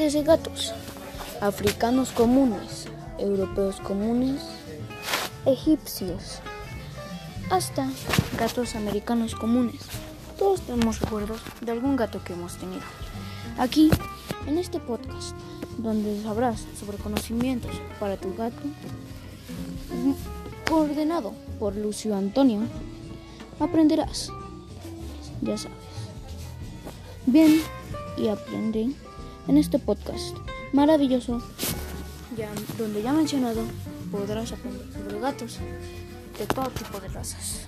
desde gatos, africanos comunes, europeos comunes, egipcios, hasta gatos americanos comunes. Todos tenemos recuerdos de algún gato que hemos tenido. Aquí, en este podcast, donde sabrás sobre conocimientos para tu gato, coordenado por Lucio Antonio, aprenderás, ya sabes. Bien, y aprende en este podcast maravilloso, donde ya mencionado, podrás aprender sobre gatos de todo tipo de razas.